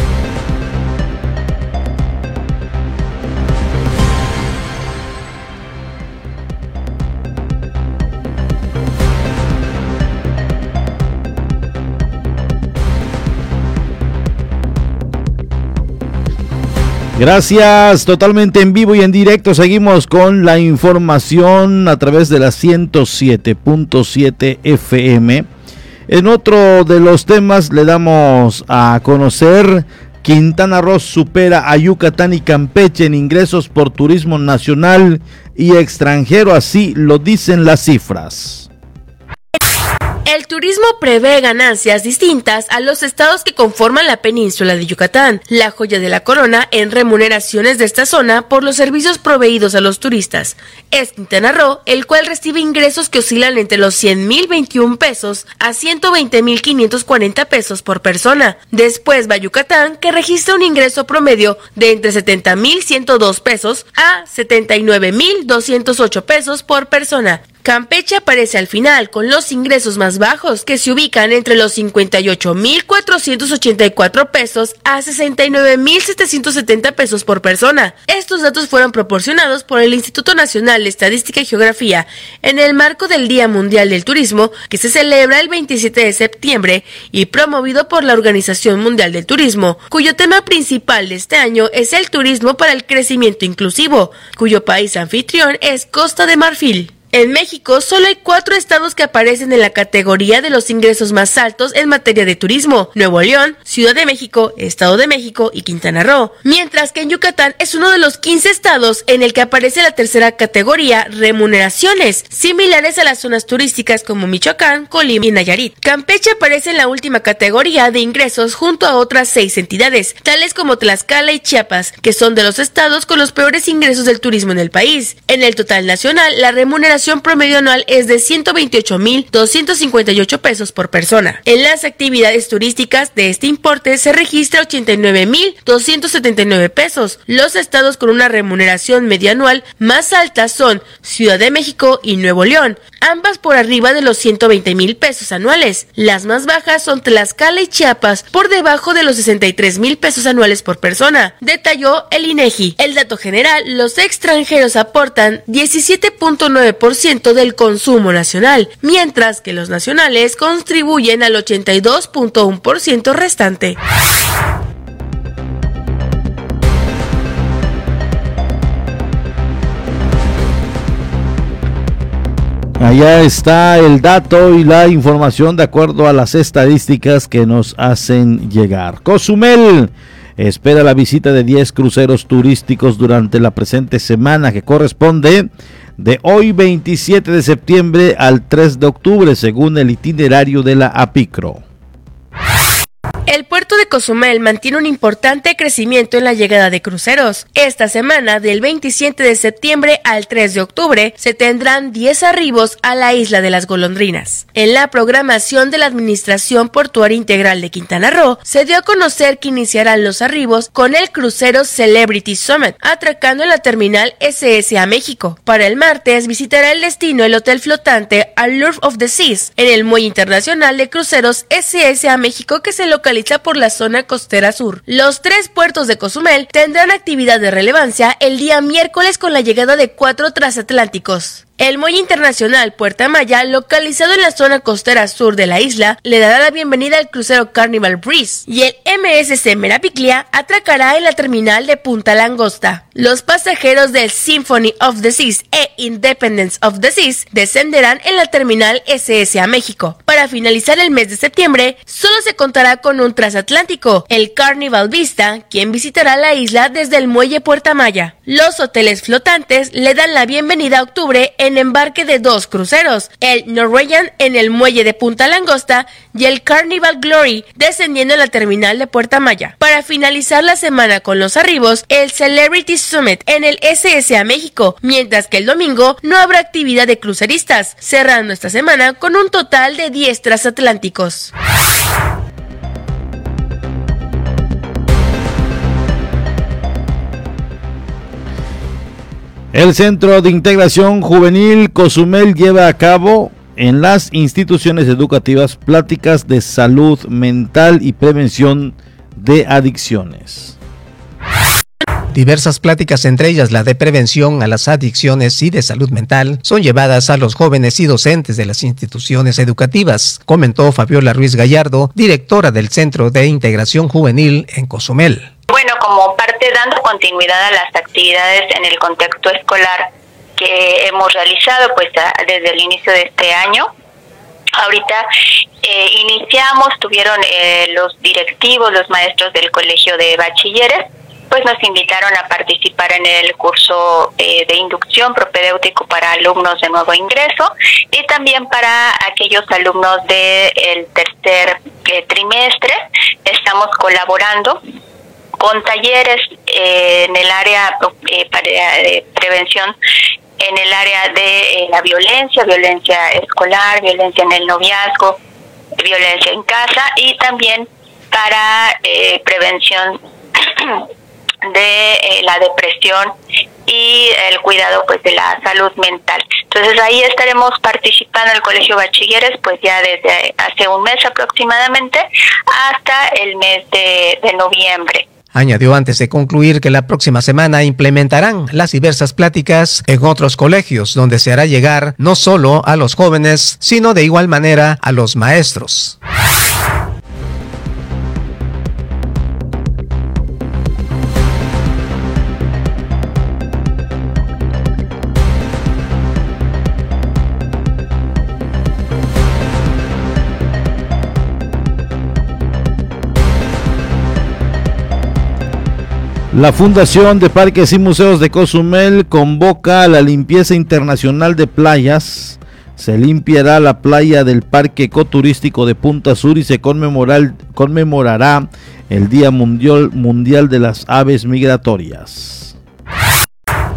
Gracias, totalmente en vivo y en directo. Seguimos con la información a través de la 107.7 FM. En otro de los temas le damos a conocer Quintana Roo supera a Yucatán y Campeche en ingresos por turismo nacional y extranjero, así lo dicen las cifras. El turismo prevé ganancias distintas a los estados que conforman la península de Yucatán, la joya de la corona en remuneraciones de esta zona por los servicios proveídos a los turistas. Es Quintana Roo, el cual recibe ingresos que oscilan entre los 100 mil 21 pesos a 120 mil 540 pesos por persona. Después va Yucatán, que registra un ingreso promedio de entre 70 mil 102 pesos a 79 mil 208 pesos por persona. Campeche aparece al final con los ingresos más bajos que se ubican entre los 58.484 pesos a 69.770 pesos por persona. Estos datos fueron proporcionados por el Instituto Nacional de Estadística y Geografía en el marco del Día Mundial del Turismo que se celebra el 27 de septiembre y promovido por la Organización Mundial del Turismo, cuyo tema principal de este año es el turismo para el crecimiento inclusivo, cuyo país anfitrión es Costa de Marfil. En México solo hay cuatro estados que aparecen en la categoría de los ingresos más altos en materia de turismo, Nuevo León, Ciudad de México, Estado de México y Quintana Roo, mientras que en Yucatán es uno de los 15 estados en el que aparece la tercera categoría, remuneraciones, similares a las zonas turísticas como Michoacán, Colima y Nayarit. Campeche aparece en la última categoría de ingresos junto a otras seis entidades, tales como Tlaxcala y Chiapas, que son de los estados con los peores ingresos del turismo en el país. En el total nacional, la remuneración promedio anual es de 128.258 pesos por persona. En las actividades turísticas de este importe se registra 89.279 pesos. Los estados con una remuneración media anual más alta son Ciudad de México y Nuevo León, ambas por arriba de los 120 mil pesos anuales. Las más bajas son Tlaxcala y Chiapas, por debajo de los 63 mil pesos anuales por persona, detalló el INEGI. El dato general, los extranjeros aportan 17.9% del consumo nacional, mientras que los nacionales contribuyen al 82.1% restante. Allá está el dato y la información de acuerdo a las estadísticas que nos hacen llegar. Cozumel espera la visita de 10 cruceros turísticos durante la presente semana que corresponde de hoy 27 de septiembre al 3 de octubre según el itinerario de la APICRO. El puerto de Cozumel mantiene un importante crecimiento en la llegada de cruceros. Esta semana, del 27 de septiembre al 3 de octubre, se tendrán 10 arribos a la isla de las golondrinas. En la programación de la Administración Portuaria Integral de Quintana Roo, se dio a conocer que iniciarán los arribos con el crucero Celebrity Summit, atracando en la terminal SSA México. Para el martes, visitará el destino el hotel flotante Allure of the Seas, en el muelle internacional de cruceros SSA México que se localiza por la zona costera sur. Los tres puertos de Cozumel tendrán actividad de relevancia el día miércoles con la llegada de cuatro transatlánticos. El muelle internacional Puerta Maya, localizado en la zona costera sur de la isla, le dará la bienvenida al crucero Carnival Breeze y el MSC Merapiclia atracará en la terminal de Punta Langosta. Los pasajeros del Symphony of the Seas e Independence of the Seas descenderán en la terminal SSA México. Para finalizar el mes de septiembre, solo se contará con un transatlántico, el Carnival Vista, quien visitará la isla desde el muelle Puerta Maya. Los hoteles flotantes le dan la bienvenida a octubre en embarque de dos cruceros, el Norwegian en el muelle de Punta Langosta y el Carnival Glory descendiendo en la terminal de Puerta Maya. Para finalizar la semana con los arribos, el Celebrity Summit en el SSA México, mientras que el domingo no habrá actividad de cruceristas, cerrando esta semana con un total de 10 transatlánticos. El Centro de Integración Juvenil Cozumel lleva a cabo en las instituciones educativas pláticas de salud mental y prevención de adicciones. Diversas pláticas, entre ellas la de prevención a las adicciones y de salud mental, son llevadas a los jóvenes y docentes de las instituciones educativas, comentó Fabiola Ruiz Gallardo, directora del Centro de Integración Juvenil en Cozumel. Bueno, como parte dando continuidad a las actividades en el contexto escolar que hemos realizado pues desde el inicio de este año, Ahorita eh, iniciamos, tuvieron eh, los directivos, los maestros del Colegio de Bachilleres, pues nos invitaron a participar en el curso eh, de inducción propedéutico para alumnos de nuevo ingreso y también para aquellos alumnos del tercer eh, trimestre. Estamos colaborando con talleres eh, en el área de prevención en el área de la violencia, violencia escolar, violencia en el noviazgo, violencia en casa y también para prevención de eh, la depresión y el cuidado pues de la salud mental. Entonces ahí estaremos participando en el Colegio Bachilleres pues ya desde hace un mes aproximadamente hasta el mes de noviembre. Añadió antes de concluir que la próxima semana implementarán las diversas pláticas en otros colegios donde se hará llegar no solo a los jóvenes, sino de igual manera a los maestros. La Fundación de Parques y Museos de Cozumel convoca a la limpieza internacional de playas. Se limpiará la playa del Parque Ecoturístico de Punta Sur y se conmemorará el Día Mundial, Mundial de las Aves Migratorias.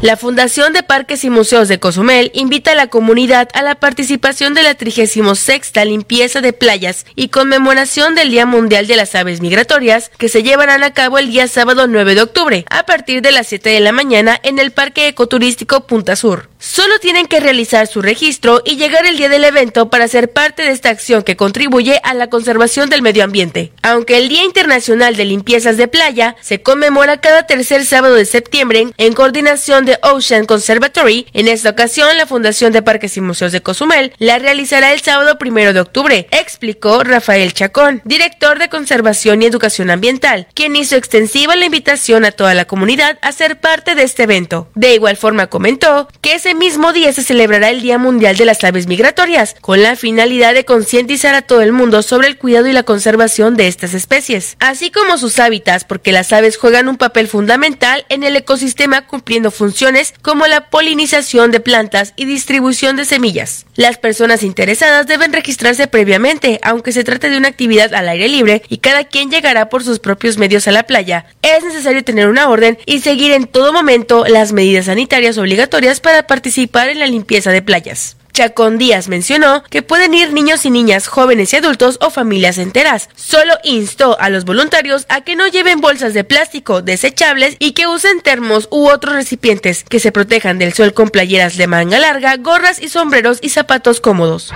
La Fundación de Parques y Museos de Cozumel invita a la comunidad a la participación de la 36 limpieza de playas y conmemoración del Día Mundial de las Aves Migratorias que se llevarán a cabo el día sábado 9 de octubre a partir de las 7 de la mañana en el Parque Ecoturístico Punta Sur. Solo tienen que realizar su registro y llegar el día del evento para ser parte de esta acción que contribuye a la conservación del medio ambiente. Aunque el Día Internacional de Limpiezas de Playa se conmemora cada tercer sábado de septiembre en coordinación de Ocean Conservatory, en esta ocasión la Fundación de Parques y Museos de Cozumel la realizará el sábado primero de octubre, explicó Rafael Chacón, director de Conservación y Educación Ambiental, quien hizo extensiva la invitación a toda la comunidad a ser parte de este evento. De igual forma comentó que mismo día se celebrará el Día Mundial de las Aves Migratorias, con la finalidad de concientizar a todo el mundo sobre el cuidado y la conservación de estas especies, así como sus hábitats, porque las aves juegan un papel fundamental en el ecosistema cumpliendo funciones como la polinización de plantas y distribución de semillas. Las personas interesadas deben registrarse previamente, aunque se trate de una actividad al aire libre y cada quien llegará por sus propios medios a la playa. Es necesario tener una orden y seguir en todo momento las medidas sanitarias obligatorias para participar participar en la limpieza de playas. Chacón Díaz mencionó que pueden ir niños y niñas, jóvenes y adultos o familias enteras. Solo instó a los voluntarios a que no lleven bolsas de plástico desechables y que usen termos u otros recipientes que se protejan del sol con playeras de manga larga, gorras y sombreros y zapatos cómodos.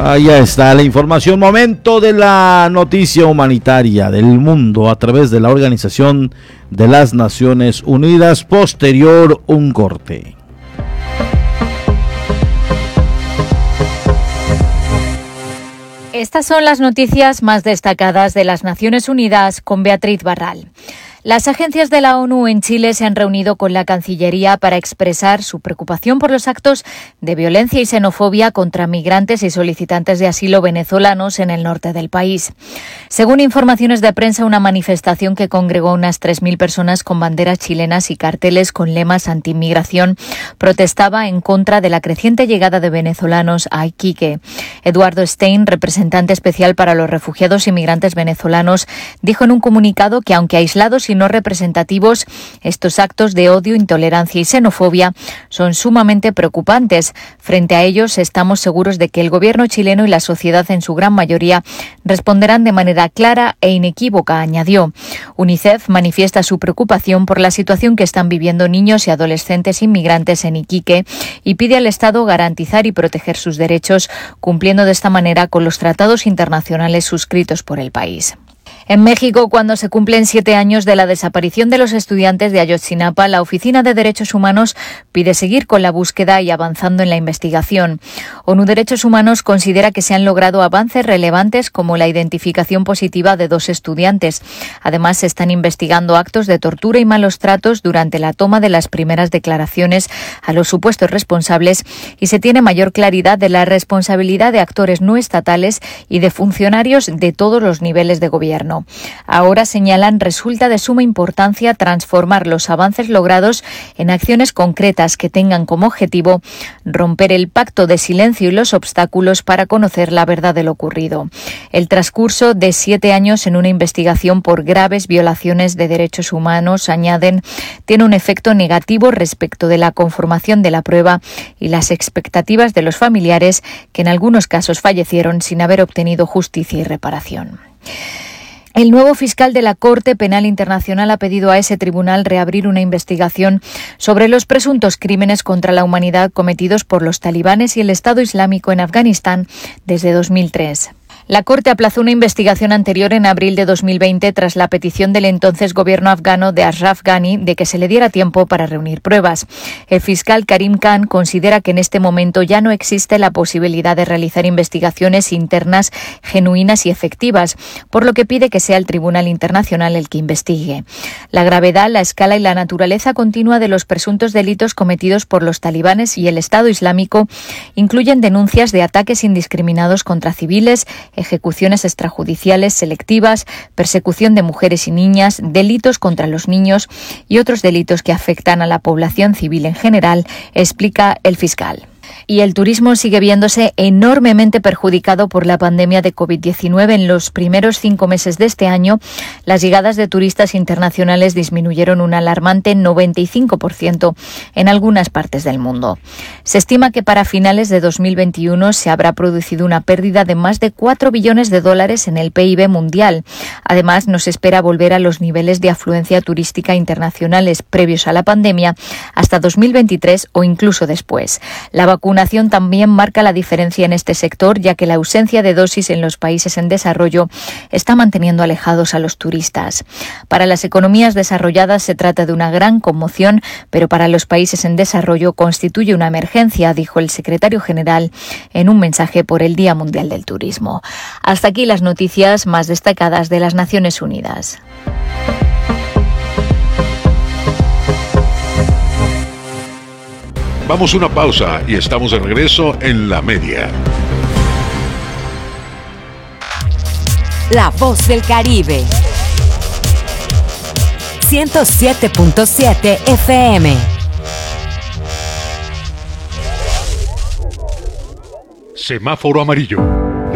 Ahí está la información, momento de la noticia humanitaria del mundo a través de la Organización de las Naciones Unidas, posterior un corte. Estas son las noticias más destacadas de las Naciones Unidas con Beatriz Barral. Las agencias de la ONU en Chile se han reunido con la Cancillería para expresar su preocupación por los actos de violencia y xenofobia contra migrantes y solicitantes de asilo venezolanos en el norte del país. Según informaciones de prensa, una manifestación que congregó unas 3.000 personas con banderas chilenas y carteles con lemas anti-inmigración protestaba en contra de la creciente llegada de venezolanos a Iquique. Eduardo Stein, representante especial para los refugiados y migrantes venezolanos, dijo en un comunicado que aunque aislados y no representativos, estos actos de odio, intolerancia y xenofobia son sumamente preocupantes. Frente a ellos, estamos seguros de que el gobierno chileno y la sociedad en su gran mayoría responderán de manera clara e inequívoca, añadió. UNICEF manifiesta su preocupación por la situación que están viviendo niños y adolescentes inmigrantes en Iquique y pide al Estado garantizar y proteger sus derechos, cumpliendo de esta manera con los tratados internacionales suscritos por el país. En México, cuando se cumplen siete años de la desaparición de los estudiantes de Ayotzinapa, la Oficina de Derechos Humanos pide seguir con la búsqueda y avanzando en la investigación. ONU Derechos Humanos considera que se han logrado avances relevantes como la identificación positiva de dos estudiantes. Además, se están investigando actos de tortura y malos tratos durante la toma de las primeras declaraciones a los supuestos responsables y se tiene mayor claridad de la responsabilidad de actores no estatales y de funcionarios de todos los niveles de gobierno. Ahora señalan resulta de suma importancia transformar los avances logrados en acciones concretas que tengan como objetivo romper el pacto de silencio y los obstáculos para conocer la verdad de lo ocurrido. El transcurso de siete años en una investigación por graves violaciones de derechos humanos, añaden, tiene un efecto negativo respecto de la conformación de la prueba y las expectativas de los familiares que en algunos casos fallecieron sin haber obtenido justicia y reparación. El nuevo fiscal de la Corte Penal Internacional ha pedido a ese tribunal reabrir una investigación sobre los presuntos crímenes contra la humanidad cometidos por los talibanes y el Estado Islámico en Afganistán desde 2003. La Corte aplazó una investigación anterior en abril de 2020 tras la petición del entonces gobierno afgano de Ashraf Ghani de que se le diera tiempo para reunir pruebas. El fiscal Karim Khan considera que en este momento ya no existe la posibilidad de realizar investigaciones internas genuinas y efectivas, por lo que pide que sea el Tribunal Internacional el que investigue. La gravedad, la escala y la naturaleza continua de los presuntos delitos cometidos por los talibanes y el Estado Islámico incluyen denuncias de ataques indiscriminados contra civiles, ejecuciones extrajudiciales selectivas, persecución de mujeres y niñas, delitos contra los niños y otros delitos que afectan a la población civil en general, explica el fiscal y el turismo sigue viéndose enormemente perjudicado por la pandemia de COVID-19. En los primeros cinco meses de este año, las llegadas de turistas internacionales disminuyeron un alarmante 95% en algunas partes del mundo. Se estima que para finales de 2021 se habrá producido una pérdida de más de 4 billones de dólares en el PIB mundial. Además, nos espera volver a los niveles de afluencia turística internacionales previos a la pandemia hasta 2023 o incluso después. La vacunación también marca la diferencia en este sector, ya que la ausencia de dosis en los países en desarrollo está manteniendo alejados a los turistas. Para las economías desarrolladas se trata de una gran conmoción, pero para los países en desarrollo constituye una emergencia, dijo el secretario general en un mensaje por el Día Mundial del Turismo. Hasta aquí las noticias más destacadas de las Naciones Unidas. Vamos a una pausa y estamos de regreso en la media. La voz del Caribe. 107.7 FM. Semáforo amarillo.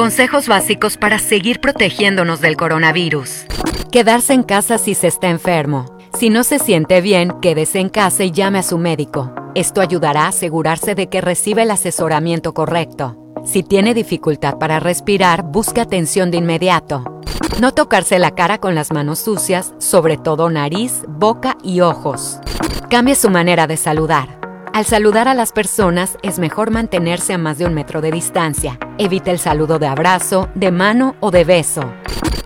Consejos básicos para seguir protegiéndonos del coronavirus. Quedarse en casa si se está enfermo. Si no se siente bien, quédese en casa y llame a su médico. Esto ayudará a asegurarse de que recibe el asesoramiento correcto. Si tiene dificultad para respirar, busque atención de inmediato. No tocarse la cara con las manos sucias, sobre todo nariz, boca y ojos. Cambie su manera de saludar. Al saludar a las personas es mejor mantenerse a más de un metro de distancia. Evite el saludo de abrazo, de mano o de beso.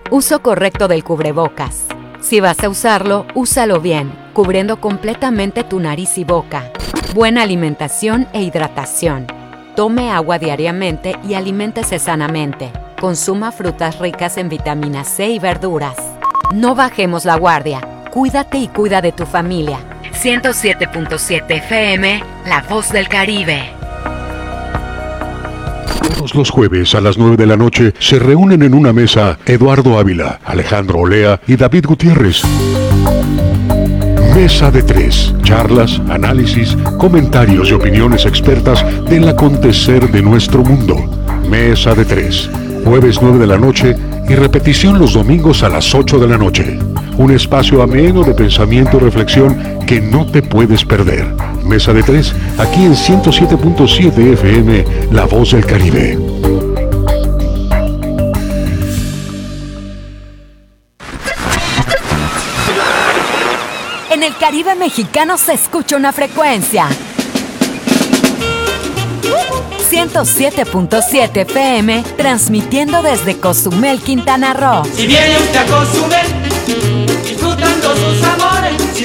Uso correcto del cubrebocas. Si vas a usarlo, úsalo bien, cubriendo completamente tu nariz y boca. Buena alimentación e hidratación. Tome agua diariamente y aliméntese sanamente. Consuma frutas ricas en vitamina C y verduras. No bajemos la guardia. Cuídate y cuida de tu familia. 107.7 FM, La Voz del Caribe. Todos los jueves a las 9 de la noche se reúnen en una mesa Eduardo Ávila, Alejandro Olea y David Gutiérrez. Mesa de tres. Charlas, análisis, comentarios y opiniones expertas del acontecer de nuestro mundo. Mesa de tres. Jueves 9 de la noche y repetición los domingos a las 8 de la noche. Un espacio ameno de pensamiento y reflexión que no te puedes perder. Mesa de tres, aquí en 107.7 FM, La Voz del Caribe. En el Caribe mexicano se escucha una frecuencia. 107.7 FM, transmitiendo desde Cozumel, Quintana Roo. Si viene usted a Cozumel,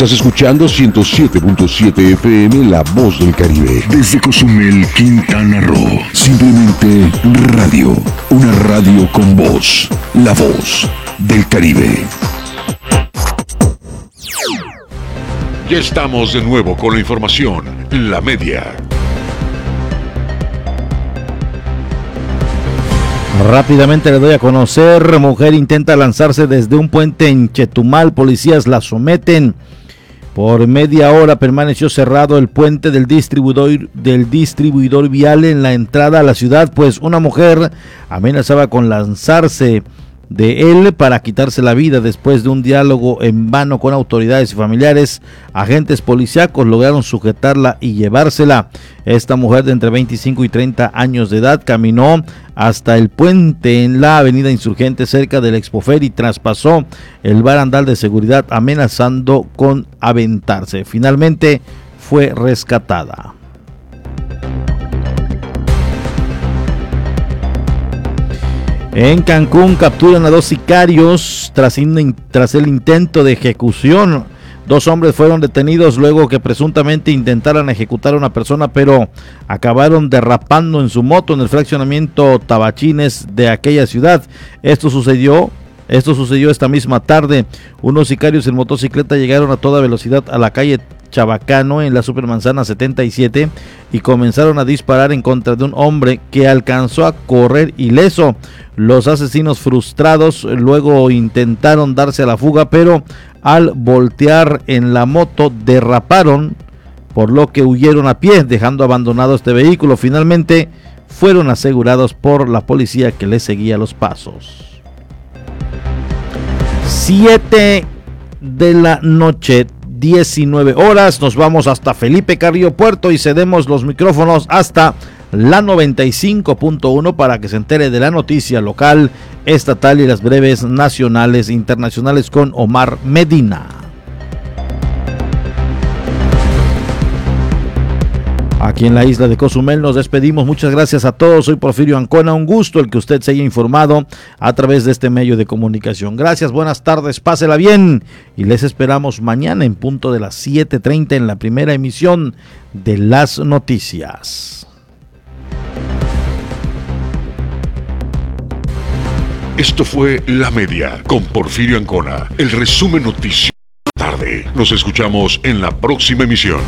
Estás escuchando 107.7 FM La Voz del Caribe. Desde Cozumel, Quintana Roo. Simplemente radio. Una radio con voz. La Voz del Caribe. Ya estamos de nuevo con la información. La media. Rápidamente le doy a conocer, mujer intenta lanzarse desde un puente en Chetumal, policías la someten. Por media hora permaneció cerrado el puente del distribuidor, del distribuidor vial en la entrada a la ciudad, pues una mujer amenazaba con lanzarse de él para quitarse la vida después de un diálogo en vano con autoridades y familiares. Agentes policíacos lograron sujetarla y llevársela. Esta mujer de entre 25 y 30 años de edad caminó hasta el puente en la avenida Insurgente cerca del Expofer y traspasó el barandal de seguridad amenazando con aventarse. Finalmente fue rescatada. En Cancún capturan a dos sicarios tras, el intento de ejecución. Dos hombres fueron detenidos luego que presuntamente intentaran ejecutar a una persona, pero acabaron derrapando en su moto en el fraccionamiento Tabachines de aquella ciudad. Esto sucedió esto sucedió esta misma tarde. Unos sicarios en motocicleta llegaron a toda velocidad a la calle Chabacano en la Supermanzana 77 y comenzaron a disparar en contra de un hombre que alcanzó a correr ileso. Los asesinos frustrados luego intentaron darse a la fuga, pero al voltear en la moto derraparon, por lo que huyeron a pie, dejando abandonado este vehículo. Finalmente fueron asegurados por la policía que les seguía los pasos. 7 de la noche, 19 horas. Nos vamos hasta Felipe Carrillo Puerto y cedemos los micrófonos hasta la 95.1 para que se entere de la noticia local, estatal y las breves nacionales e internacionales con Omar Medina. Aquí en la isla de Cozumel nos despedimos. Muchas gracias a todos. Soy Porfirio Ancona. Un gusto el que usted se haya informado a través de este medio de comunicación. Gracias, buenas tardes, pásela bien. Y les esperamos mañana en punto de las 7.30 en la primera emisión de las noticias. Esto fue La Media con Porfirio Ancona. El resumen noticioso tarde. Nos escuchamos en la próxima emisión.